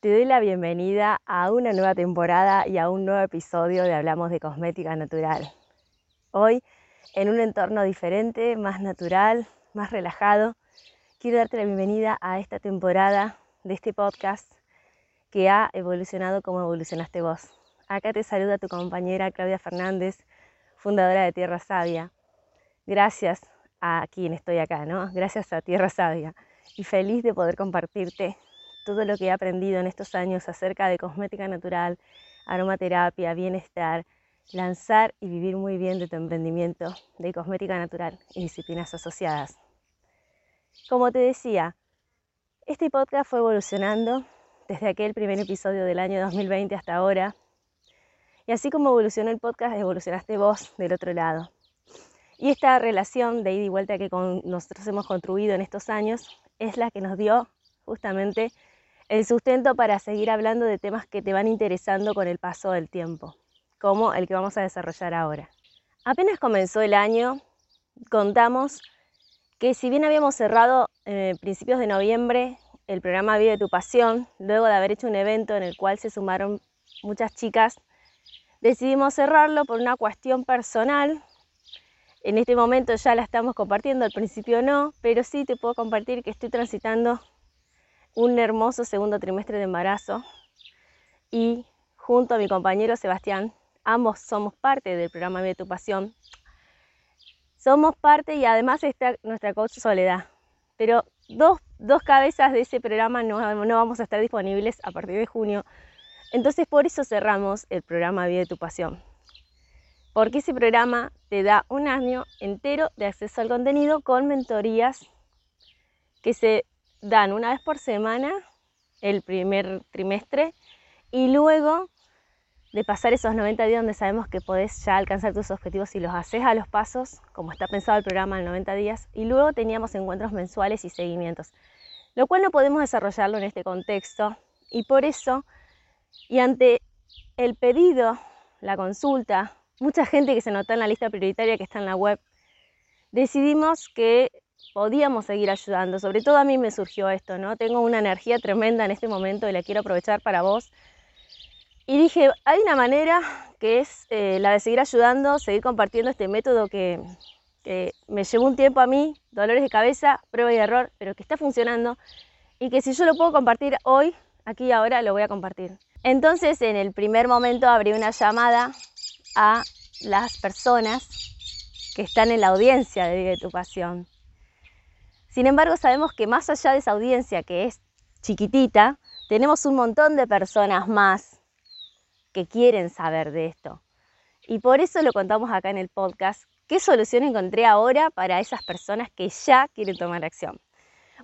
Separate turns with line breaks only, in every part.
Te doy la bienvenida a una nueva temporada y a un nuevo episodio de Hablamos de Cosmética Natural. Hoy, en un entorno diferente, más natural, más relajado, quiero darte la bienvenida a esta temporada de este podcast que ha evolucionado como evolucionaste vos. Acá te saluda tu compañera Claudia Fernández, fundadora de Tierra Sabia. Gracias a quien estoy acá, ¿no? Gracias a Tierra Sabia. Y feliz de poder compartirte todo lo que he aprendido en estos años acerca de cosmética natural, aromaterapia, bienestar, lanzar y vivir muy bien de tu emprendimiento de cosmética natural y disciplinas asociadas. Como te decía, este podcast fue evolucionando desde aquel primer episodio del año 2020 hasta ahora. Y así como evolucionó el podcast, evolucionaste vos del otro lado. Y esta relación de ida y vuelta que nosotros hemos construido en estos años es la que nos dio justamente el sustento para seguir hablando de temas que te van interesando con el paso del tiempo, como el que vamos a desarrollar ahora. Apenas comenzó el año, contamos que si bien habíamos cerrado en principios de noviembre el programa Vive tu Pasión, luego de haber hecho un evento en el cual se sumaron muchas chicas, decidimos cerrarlo por una cuestión personal. En este momento ya la estamos compartiendo, al principio no, pero sí te puedo compartir que estoy transitando un hermoso segundo trimestre de embarazo y junto a mi compañero Sebastián, ambos somos parte del programa Vive tu Pasión. Somos parte y además está nuestra coach Soledad. Pero dos, dos cabezas de ese programa no, no vamos a estar disponibles a partir de junio. Entonces por eso cerramos el programa Vive tu Pasión. Porque ese programa te da un año entero de acceso al contenido con mentorías que se dan una vez por semana el primer trimestre y luego de pasar esos 90 días donde sabemos que podés ya alcanzar tus objetivos y los haces a los pasos, como está pensado el programa en 90 días, y luego teníamos encuentros mensuales y seguimientos, lo cual no podemos desarrollarlo en este contexto y por eso, y ante el pedido, la consulta, mucha gente que se nota en la lista prioritaria que está en la web, decidimos que podíamos seguir ayudando. Sobre todo a mí me surgió esto, ¿no? Tengo una energía tremenda en este momento y la quiero aprovechar para vos. Y dije, hay una manera que es eh, la de seguir ayudando, seguir compartiendo este método que, que me llevó un tiempo a mí, dolores de cabeza, prueba y error, pero que está funcionando y que si yo lo puedo compartir hoy, aquí y ahora, lo voy a compartir. Entonces, en el primer momento abrí una llamada a las personas que están en la audiencia de Vive tu Pasión. Sin embargo, sabemos que más allá de esa audiencia que es chiquitita, tenemos un montón de personas más que quieren saber de esto. Y por eso lo contamos acá en el podcast, qué solución encontré ahora para esas personas que ya quieren tomar acción.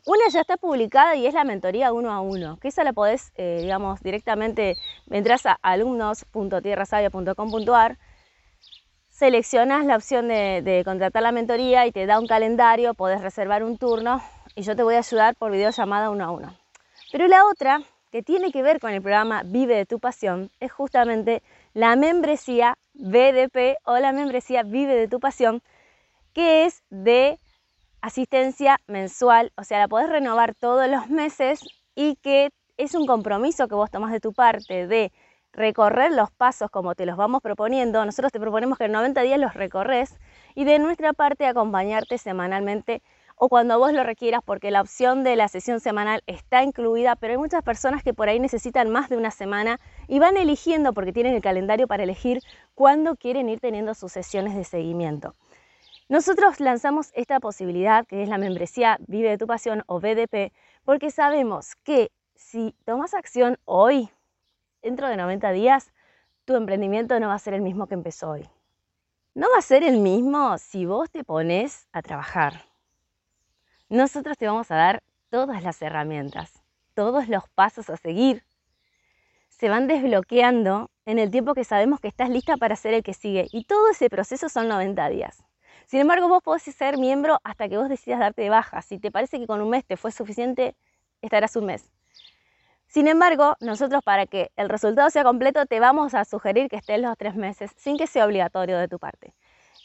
Una ya está publicada y es la mentoría uno a uno, que esa la podés, eh, digamos, directamente, entras a alumnos.tierrasavia.com.ar seleccionas la opción de, contratar la mentoría y te da un calendario, podés reservar un turno y yo te voy a ayudar por videollamada uno a uno. Pero la otra, que tiene que ver con el programa Vive de tu Pasión, es justamente la membresía BDP o la membresía Vive de tu Pasión, que es de asistencia mensual, o sea, la podés renovar todos los meses y que es un compromiso que vos tomás de tu parte de recorrer los pasos como te los vamos proponiendo. Nosotros te proponemos que en 90 días los recorres y de nuestra parte acompañarte semanalmente o cuando vos lo requieras porque la opción de la sesión semanal está incluida, pero hay muchas personas que por ahí necesitan más de una semana y van eligiendo porque tienen el calendario para elegir cuándo quieren ir teniendo sus sesiones de seguimiento. Nosotros lanzamos esta posibilidad que es la membresía Vive de tu Pasión o BDP porque sabemos que si tomas acción hoy, dentro de 90 días tu emprendimiento no va a ser el mismo que empezó hoy. No va a ser el mismo si vos te pones a trabajar. Nosotros te vamos a dar todas las herramientas. todos los pasos a seguir. Se van desbloqueando en el tiempo que sabemos que estás lista para hacer el que sigue. Y todo ese proceso son 90 días. Sin embargo, vos podés ser miembro hasta que vos decidas darte de baja. Si te parece que con un mes te fue suficiente, estarás un mes. Sin embargo, nosotros para que el resultado sea completo te vamos a sugerir que estés los tres meses sin que sea obligatorio de tu parte.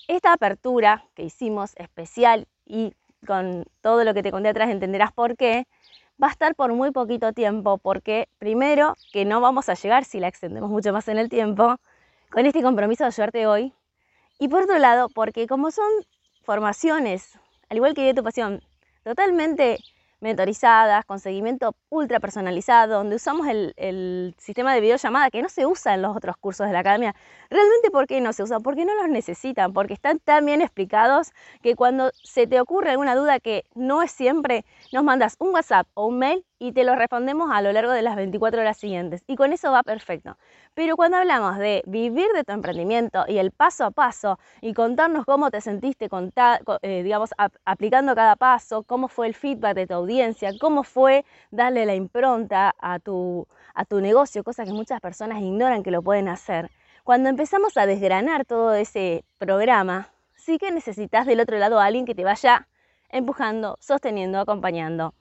Esta apertura que hicimos especial y con todo lo que te conté atrás entenderás por qué, va a estar por muy poquito tiempo porque primero que no vamos a llegar si la extendemos mucho más en el tiempo con este compromiso de ayudarte hoy y por otro lado porque como son formaciones, al igual que de tu pasión, totalmente mentorizadas, con seguimiento ultra personalizado, donde usamos el, sistema de videollamada que no se usa en los otros cursos de la academia. ¿Realmente por qué no se usa? Porque no los necesitan, porque están tan bien explicados que cuando se te ocurre alguna duda que no es siempre, nos mandas un WhatsApp o un mail y te lo respondemos a lo largo de las 24 horas siguientes. Y con eso va perfecto. Pero cuando hablamos de vivir de tu emprendimiento y el paso a paso y contarnos cómo te sentiste, eh, digamos, aplicando cada paso, cómo fue el feedback de tu audiencia, cómo fue darle la impronta a tu, a tu negocio, cosa que muchas personas ignoran que lo pueden hacer. Cuando empezamos a desgranar todo ese programa, sí que necesitas del otro lado a alguien que te vaya empujando, sosteniendo, acompañando.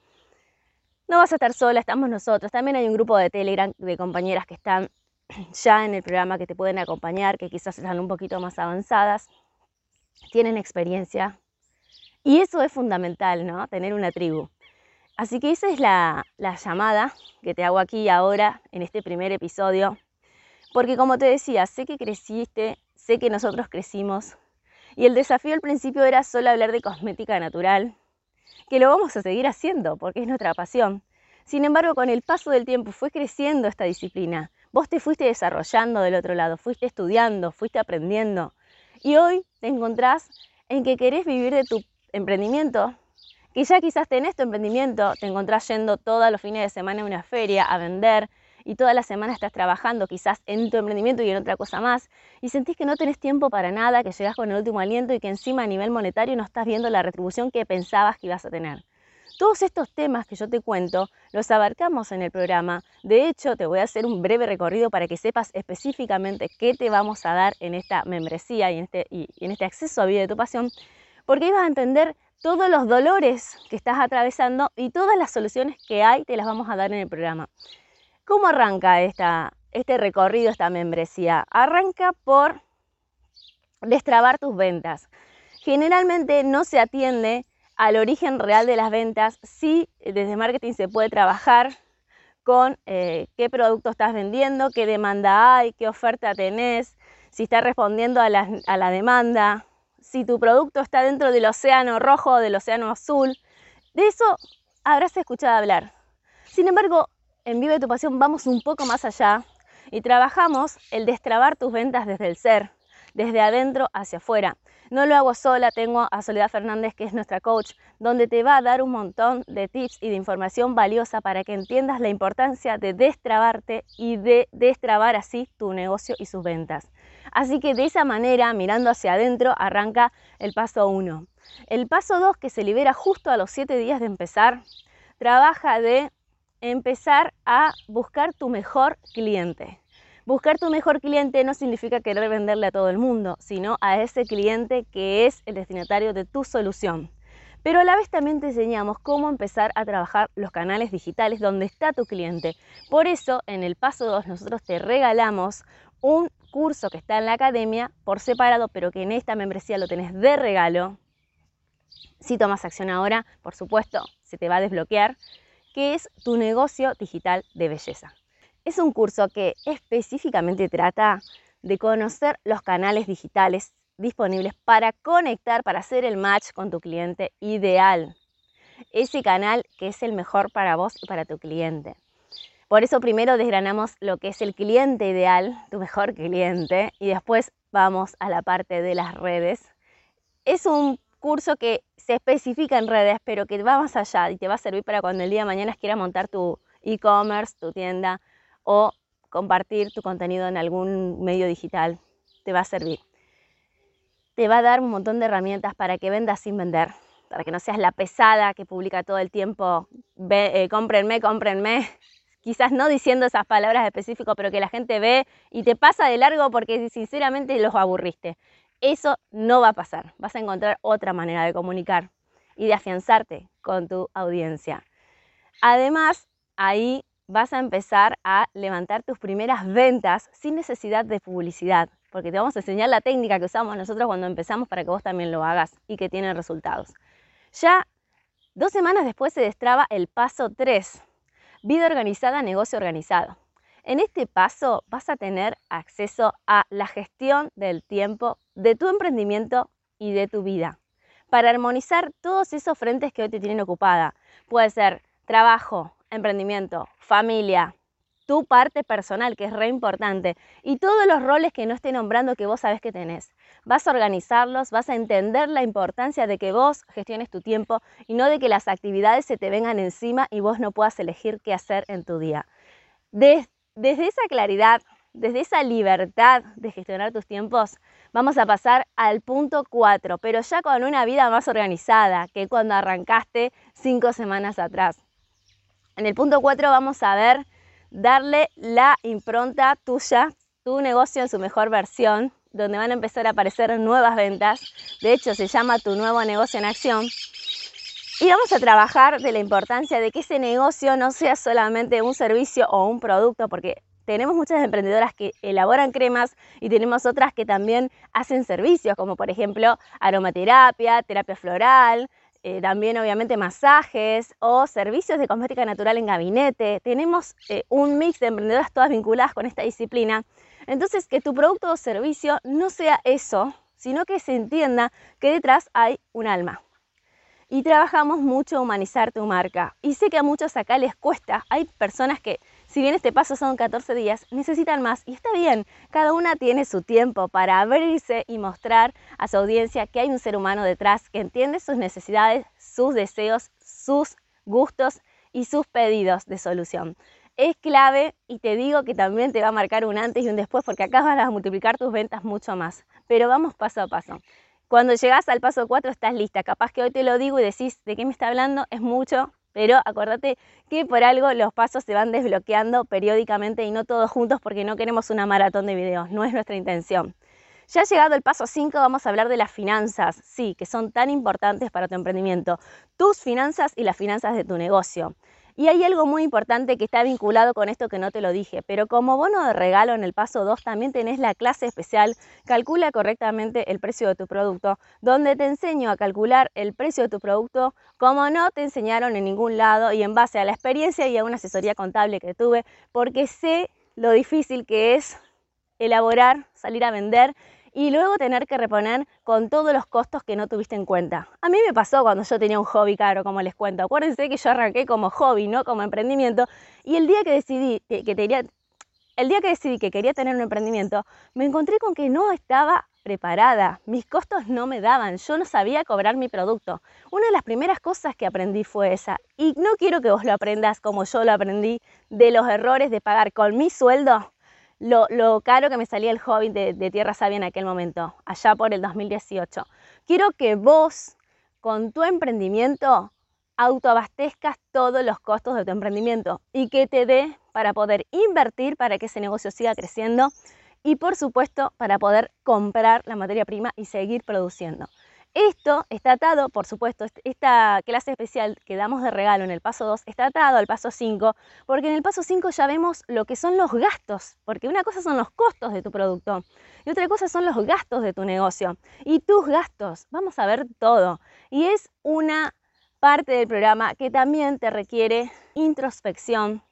No vas a estar sola, estamos nosotros. También hay un grupo de Telegram de compañeras que están ya en el programa que te pueden acompañar, que quizás están un poquito más avanzadas, tienen experiencia. Y eso es fundamental, ¿no? Tener una tribu. Así que esa es la, la llamada que te hago aquí ahora en este primer episodio. Porque como te decía, sé que creciste, sé que nosotros crecimos. Y el desafío al principio era solo hablar de cosmética natural, que lo vamos a seguir haciendo porque es nuestra pasión. Sin embargo, con el paso del tiempo fue creciendo esta disciplina. Vos te fuiste desarrollando del otro lado, fuiste estudiando, fuiste aprendiendo. Y hoy te encontrás en que querés vivir de tu emprendimiento, que ya quizás tenés tu emprendimiento, te encontrás yendo todos los fines de semana a una feria a vender, y toda la semana estás trabajando quizás en tu emprendimiento y en otra cosa más y sentís que no tenés tiempo para nada, que llegás con el último aliento y que encima a nivel monetario no estás viendo la retribución que pensabas que ibas a tener. Todos estos temas que yo te cuento los abarcamos en el programa. De hecho, te voy a hacer un breve recorrido para que sepas específicamente qué te vamos a dar en esta membresía y en este, y en este acceso a vida de tu pasión, porque ibas a entender todos los dolores que estás atravesando y todas las soluciones que hay te las vamos a dar en el programa. ¿Cómo arranca esta, este recorrido, esta membresía? Arranca por destrabar tus ventas. Generalmente no se atiende al origen real de las ventas, sí desde marketing se puede trabajar con eh, qué producto estás vendiendo, qué demanda hay, qué oferta tenés, si está respondiendo a la, a la demanda, si tu producto está dentro del océano rojo o del océano azul. De eso habrás escuchado hablar. Sin embargo, en Vive tu Pasión vamos un poco más allá y trabajamos el destrabar tus ventas desde el ser, desde adentro hacia afuera. No lo hago sola, tengo a Soledad Fernández, que es nuestra coach, donde te va a dar un montón de tips y de información valiosa para que entiendas la importancia de destrabarte y de destrabar así tu negocio y sus ventas. Así que de esa manera, mirando hacia adentro, arranca el paso 1. El paso 2, que se libera justo a los 7 días de empezar, trabaja de empezar a buscar tu mejor cliente. Buscar tu mejor cliente no significa querer venderle a todo el mundo, sino a ese cliente que es el destinatario de tu solución. Pero a la vez también te enseñamos cómo empezar a trabajar los canales digitales donde está tu cliente. Por eso, en el paso 2, nosotros te regalamos un curso que está en la academia por separado, pero que en esta membresía lo tenés de regalo. Si tomas acción ahora, por supuesto, se te va a desbloquear que es tu negocio digital de belleza. Es un curso que específicamente trata de conocer los canales digitales disponibles para conectar, para hacer el match con tu cliente ideal. Ese canal que es el mejor para vos y para tu cliente. Por eso primero desgranamos lo que es el cliente ideal, tu mejor cliente, y después vamos a la parte de las redes. Es un curso que se especifica en redes, pero que va más allá y te va a servir para cuando el día de mañana quieras montar tu e-commerce, tu tienda o compartir tu contenido en algún medio digital. Te va a servir. Te va a dar un montón de herramientas para que vendas sin vender, para que no seas la pesada que publica todo el tiempo ve, eh, cómprenme, cómprenme, quizás no diciendo esas palabras específicas, pero que la gente ve y te pasa de largo porque sinceramente los aburriste. Eso no va a pasar. Vas a encontrar otra manera de comunicar y de afianzarte con tu audiencia. Además, ahí vas a empezar a levantar tus primeras ventas sin necesidad de publicidad, porque te vamos a enseñar la técnica que usamos nosotros cuando empezamos para que vos también lo hagas y que tiene resultados. Ya dos semanas después se destraba el paso 3, vida organizada, negocio organizado. En este paso vas a tener acceso a la gestión del tiempo de tu emprendimiento y de tu vida para armonizar todos esos frentes que hoy te tienen ocupada. Puede ser trabajo, emprendimiento, familia, tu parte personal, que es re importante, y todos los roles que no esté nombrando que vos sabes que tenés. Vas a organizarlos, vas a entender la importancia de que vos gestiones tu tiempo y no de que las actividades se te vengan encima y vos no puedas elegir qué hacer en tu día. Desde esa claridad, desde esa libertad de gestionar tus tiempos, vamos a pasar al punto 4, pero ya con una vida más organizada que cuando arrancaste cinco semanas atrás. En el punto 4 vamos a ver darle la impronta tuya, tu negocio en su mejor versión, donde van a empezar a aparecer nuevas ventas. De hecho, se llama tu nuevo negocio en acción. Y vamos a trabajar de la importancia de que ese negocio no sea solamente un servicio o un producto, porque tenemos muchas emprendedoras que elaboran cremas y tenemos otras que también hacen servicios, como por ejemplo aromaterapia, terapia floral, eh, también obviamente masajes o servicios de cosmética natural en gabinete. Tenemos eh, un mix de emprendedoras todas vinculadas con esta disciplina. Entonces, que tu producto o servicio no sea eso, sino que se entienda que detrás hay un alma. Y trabajamos mucho humanizar tu marca. Y sé que a muchos acá les cuesta. Hay personas que si bien este paso son 14 días, necesitan más y está bien. Cada una tiene su tiempo para abrirse y mostrar a su audiencia que hay un ser humano detrás que entiende sus necesidades, sus deseos, sus gustos y sus pedidos de solución. Es clave y te digo que también te va a marcar un antes y un después porque acá vas a multiplicar tus ventas mucho más. Pero vamos paso a paso. Cuando llegas al paso 4 estás lista. Capaz que hoy te lo digo y decís, ¿de qué me está hablando? Es mucho, pero acuérdate que por algo los pasos se van desbloqueando periódicamente y no todos juntos porque no queremos una maratón de videos, no es nuestra intención. Ya llegado el paso 5 vamos a hablar de las finanzas, sí, que son tan importantes para tu emprendimiento, tus finanzas y las finanzas de tu negocio. Y hay algo muy importante que está vinculado con esto que no te lo dije, pero como bono de regalo en el paso 2 también tenés la clase especial Calcula correctamente el precio de tu producto, donde te enseño a calcular el precio de tu producto como no te enseñaron en ningún lado y en base a la experiencia y a una asesoría contable que tuve, porque sé lo difícil que es elaborar, salir a vender y luego tener que reponer con todos los costos que no tuviste en cuenta. A mí me pasó cuando yo tenía un hobby caro, como les cuento. Acuérdense que yo arranqué como hobby, no como emprendimiento, y el día que decidí que, que el día que decidí que quería tener un emprendimiento, me encontré con que no estaba preparada, mis costos no me daban, yo no sabía cobrar mi producto. Una de las primeras cosas que aprendí fue esa, y no quiero que vos lo aprendas como yo lo aprendí, de los errores de pagar con mi sueldo lo, caro que me salía el hobby de, Tierra Sabia en aquel momento, allá por el 2018. Quiero que vos, con tu emprendimiento, autoabastezcas todos los costos de tu emprendimiento y que te dé para poder invertir para que ese negocio siga creciendo y por supuesto para poder comprar la materia prima y seguir produciendo. Esto está atado, por supuesto, esta clase especial que damos de regalo en el paso 2 está atado al paso 5, porque en el paso 5 ya vemos lo que son los gastos, porque una cosa son los costos de tu producto y otra cosa son los gastos de tu negocio. Y tus gastos, vamos a ver todo. Y es una parte del programa que también te requiere introspección,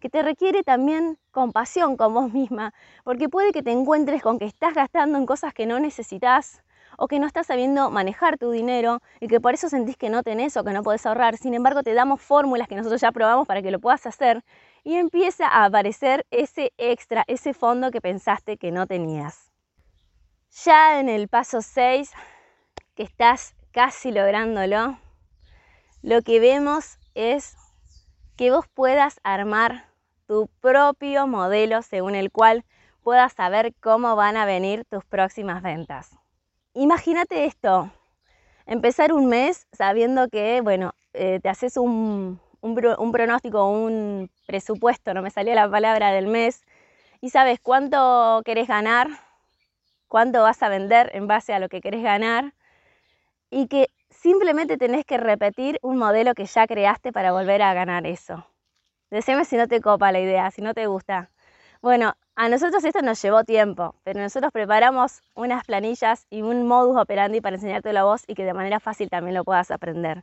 que te requiere también compasión con vos misma, porque puede que te encuentres con que estás gastando en cosas que no necesitas o que no estás sabiendo manejar tu dinero y que por eso sentís que no tenés o que no podés ahorrar. Sin embargo, te damos fórmulas que nosotros ya probamos para que lo puedas hacer y empieza a aparecer ese extra, ese fondo que pensaste que no tenías. Ya en el paso 6, que estás casi lográndolo, lo que vemos es que vos puedas armar tu propio modelo según el cual puedas saber cómo van a venir tus próximas ventas. Imagínate esto, empezar un mes sabiendo que, bueno, eh, te haces un, un, pronóstico, un presupuesto, no me salía la palabra del mes, y sabes cuánto querés ganar, cuánto vas a vender en base a lo que querés ganar, y que simplemente tenés que repetir un modelo que ya creaste para volver a ganar eso. Decime si no te copa la idea, si no te gusta. Bueno, a nosotros esto nos llevó tiempo, pero nosotros preparamos unas planillas y un modus operandi para enseñarte la voz y que de manera fácil también lo puedas aprender.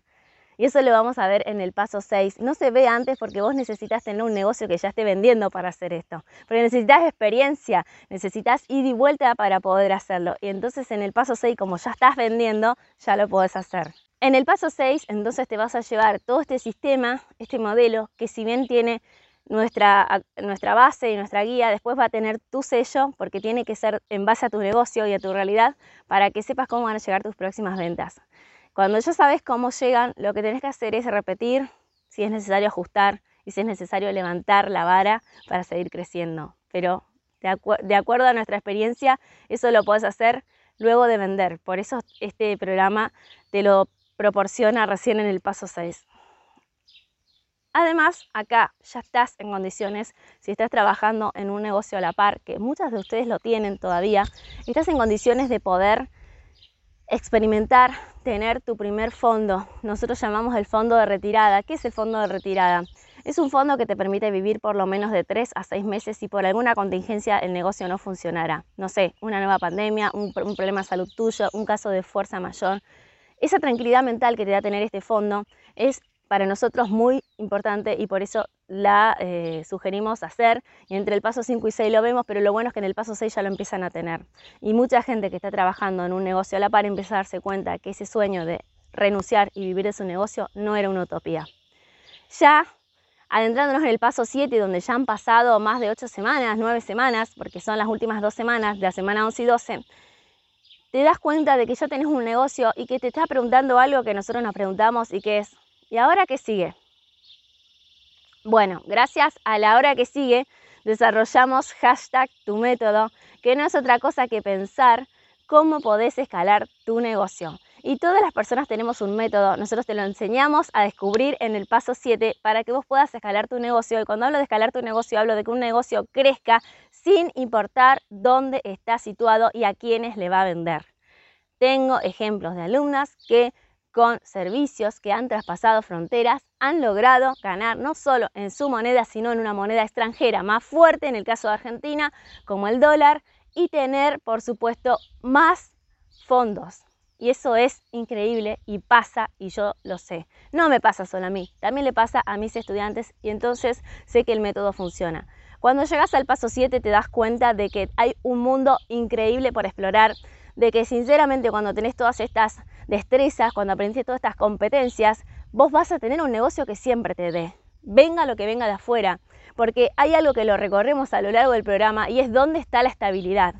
Y eso lo vamos a ver en el paso 6. No se ve antes porque vos necesitas tener un negocio que ya esté vendiendo para hacer esto. Porque necesitas experiencia, necesitas ir y vuelta para poder hacerlo. Y entonces en el paso 6, como ya estás vendiendo, ya lo puedes hacer. En el paso 6, entonces te vas a llevar todo este sistema, este modelo, que si bien tiene nuestra, nuestra base y nuestra guía, después va a tener tu sello, porque tiene que ser en base a tu negocio y a tu realidad, para que sepas cómo van a llegar tus próximas ventas. Cuando ya sabes cómo llegan, lo que tenés que hacer es repetir si es necesario ajustar y si es necesario levantar la vara para seguir creciendo. Pero de, de acuerdo a nuestra experiencia, eso lo puedes hacer luego de vender. Por eso este programa te lo proporciona recién en el paso 6. Además, acá ya estás en condiciones, si estás trabajando en un negocio a la par, que muchas de ustedes lo tienen todavía, estás en condiciones de poder experimentar, tener tu primer fondo. Nosotros llamamos el fondo de retirada. ¿Qué es el fondo de retirada? Es un fondo que te permite vivir por lo menos de 3 a 6 meses si por alguna contingencia el negocio no funcionara. No sé, una nueva pandemia, un, un problema de salud tuyo, un caso de fuerza mayor. Esa tranquilidad mental que te da tener este fondo es para nosotros muy importante y por eso la eh, sugerimos hacer. Y entre el paso 5 y 6 lo vemos, pero lo bueno es que en el paso 6 ya lo empiezan a tener. Y mucha gente que está trabajando en un negocio a la par empieza a darse cuenta que ese sueño de renunciar y vivir de su negocio no era una utopía. Ya adentrándonos en el paso 7, donde ya han pasado más de 8 semanas, 9 semanas, porque son las últimas dos semanas, de la semana 11 y 12, te das cuenta de que ya tenés un negocio y que te estás preguntando algo que nosotros nos preguntamos y que es, ¿y ahora qué sigue? Bueno, gracias a la hora que sigue, desarrollamos hashtag tu método, que no es otra cosa que pensar cómo podés escalar tu negocio. Y todas las personas tenemos un método, nosotros te lo enseñamos a descubrir en el paso 7 para que vos puedas escalar tu negocio. Y cuando hablo de escalar tu negocio, hablo de que un negocio crezca sin importar dónde está situado y a quiénes le va a vender. Tengo ejemplos de alumnas que con servicios que han traspasado fronteras, han logrado ganar no solo en su moneda, sino en una moneda extranjera más fuerte, en el caso de Argentina, como el dólar, y tener, por supuesto, más fondos. Y eso es increíble y pasa, y yo lo sé. No me pasa solo a mí, también le pasa a mis estudiantes y entonces sé que el método funciona. Cuando llegas al paso 7 te das cuenta de que hay un mundo increíble por explorar, de que sinceramente cuando tenés todas estas destrezas, cuando aprendiste todas estas competencias, vos vas a tener un negocio que siempre te dé. Venga lo que venga de afuera, porque hay algo que lo recorremos a lo largo del programa y es dónde está la estabilidad.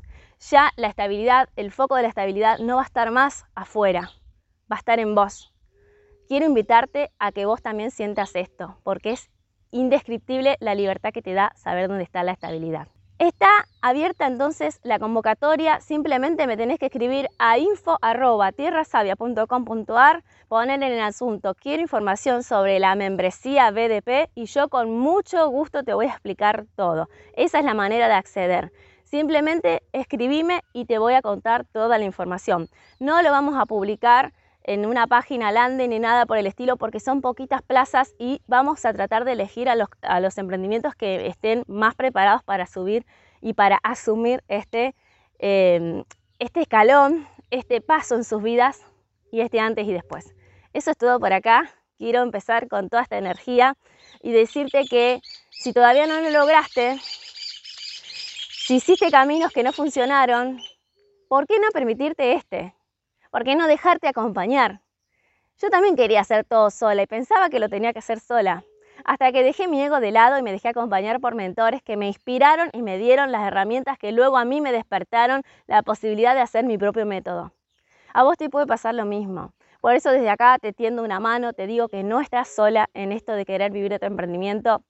Ya la estabilidad, el foco de la estabilidad no va a estar más afuera, va a estar en vos. Quiero invitarte a que vos también sientas esto, porque es indescriptible la libertad que te da saber dónde está la estabilidad. Está abierta entonces la convocatoria, simplemente me tenés que escribir a info.tierrasavia.com.ar, poner en el asunto quiero información sobre la membresía BDP y yo con mucho gusto te voy a explicar todo. Esa es la manera de acceder. Simplemente escribime y te voy a contar toda la información. No lo vamos a publicar en una página landing ni nada por el estilo porque son poquitas plazas y vamos a tratar de elegir a los, a los emprendimientos que estén más preparados para subir y para asumir este, em, este escalón, este paso en sus vidas y este antes y después. Eso es todo por acá. Quiero empezar con toda esta energía y decirte que si todavía no lo lograste, si hiciste caminos que no funcionaron, ¿por qué no permitirte este? ¿Por qué no dejarte acompañar? Yo también quería hacer todo sola y pensaba que lo tenía que hacer sola, hasta que dejé mi ego de lado y me dejé acompañar por mentores que me inspiraron y me dieron las herramientas que luego a mí me despertaron la posibilidad de hacer mi propio método. A vos te puede pasar lo mismo. Por eso desde acá te tiendo una mano, te digo que no estás sola en esto de querer vivir tu emprendimiento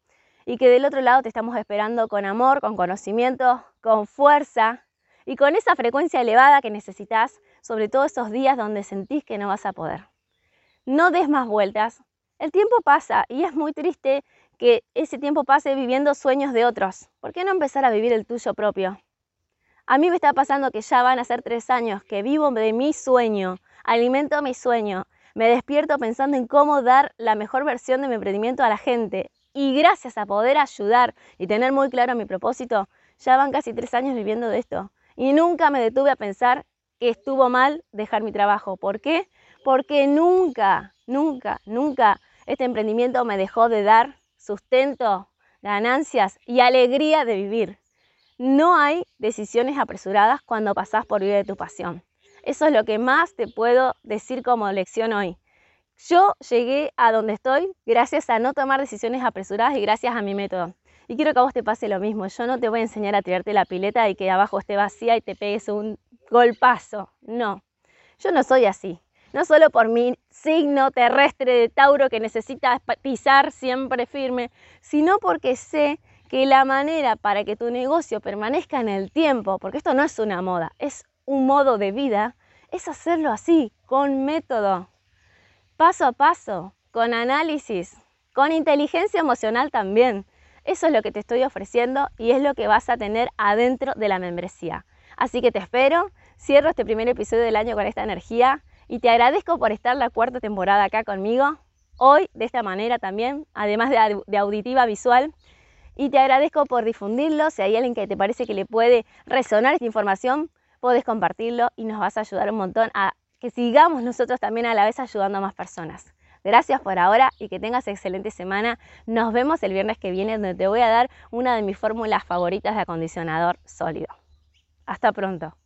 y que del otro lado te estamos esperando con amor, con conocimiento, con fuerza y con esa frecuencia elevada que necesitas sobre todo esos días donde sentís que no vas a poder. No des más vueltas, El tiempo pasa y es muy triste que ese tiempo pase viviendo sueños de otros. ¿Por qué no empezar a vivir el tuyo propio? A mí me está pasando que ya van a ser tres años que vivo de mi sueño, alimento mi sueño, me despierto pensando en cómo dar la mejor versión de mi emprendimiento a la gente. Y gracias a poder ayudar y tener muy claro mi propósito, ya van casi tres años viviendo de esto. Y nunca me detuve a pensar que estuvo mal dejar mi trabajo. ¿Por qué? Porque nunca, nunca, nunca este emprendimiento me dejó de dar sustento, ganancias y alegría de vivir. No hay decisiones apresuradas cuando pasás por vivir de tu pasión. Eso es lo que más te puedo decir como lección hoy. Yo llegué a donde estoy gracias a no tomar decisiones apresuradas y gracias a mi método. Y quiero que a vos te pase lo mismo. Yo no te voy a enseñar a tirarte la pileta y que abajo esté vacía y te pegues un golpazo. No, yo no soy así. No solo por mi signo terrestre de Tauro que necesita pisar siempre firme, sino porque sé que la manera para que tu negocio permanezca en el tiempo, porque esto no es una moda, es un modo de vida, es hacerlo así, con método, paso a paso, con análisis, con inteligencia emocional también. Eso es lo que te estoy ofreciendo y es lo que vas a tener adentro de la membresía. Así que te espero, cierro este primer episodio del año con esta energía y te agradezco por estar la cuarta temporada acá conmigo, hoy de esta manera también, además de, auditiva visual. Y te agradezco por difundirlo, si hay alguien que te parece que le puede resonar esta información, puedes compartirlo y nos vas a ayudar un montón a que sigamos nosotros también a la vez ayudando a más personas. Gracias por ahora y que tengas excelente semana. Nos vemos el viernes que viene donde te voy a dar una de mis fórmulas favoritas de acondicionador sólido. Hasta pronto.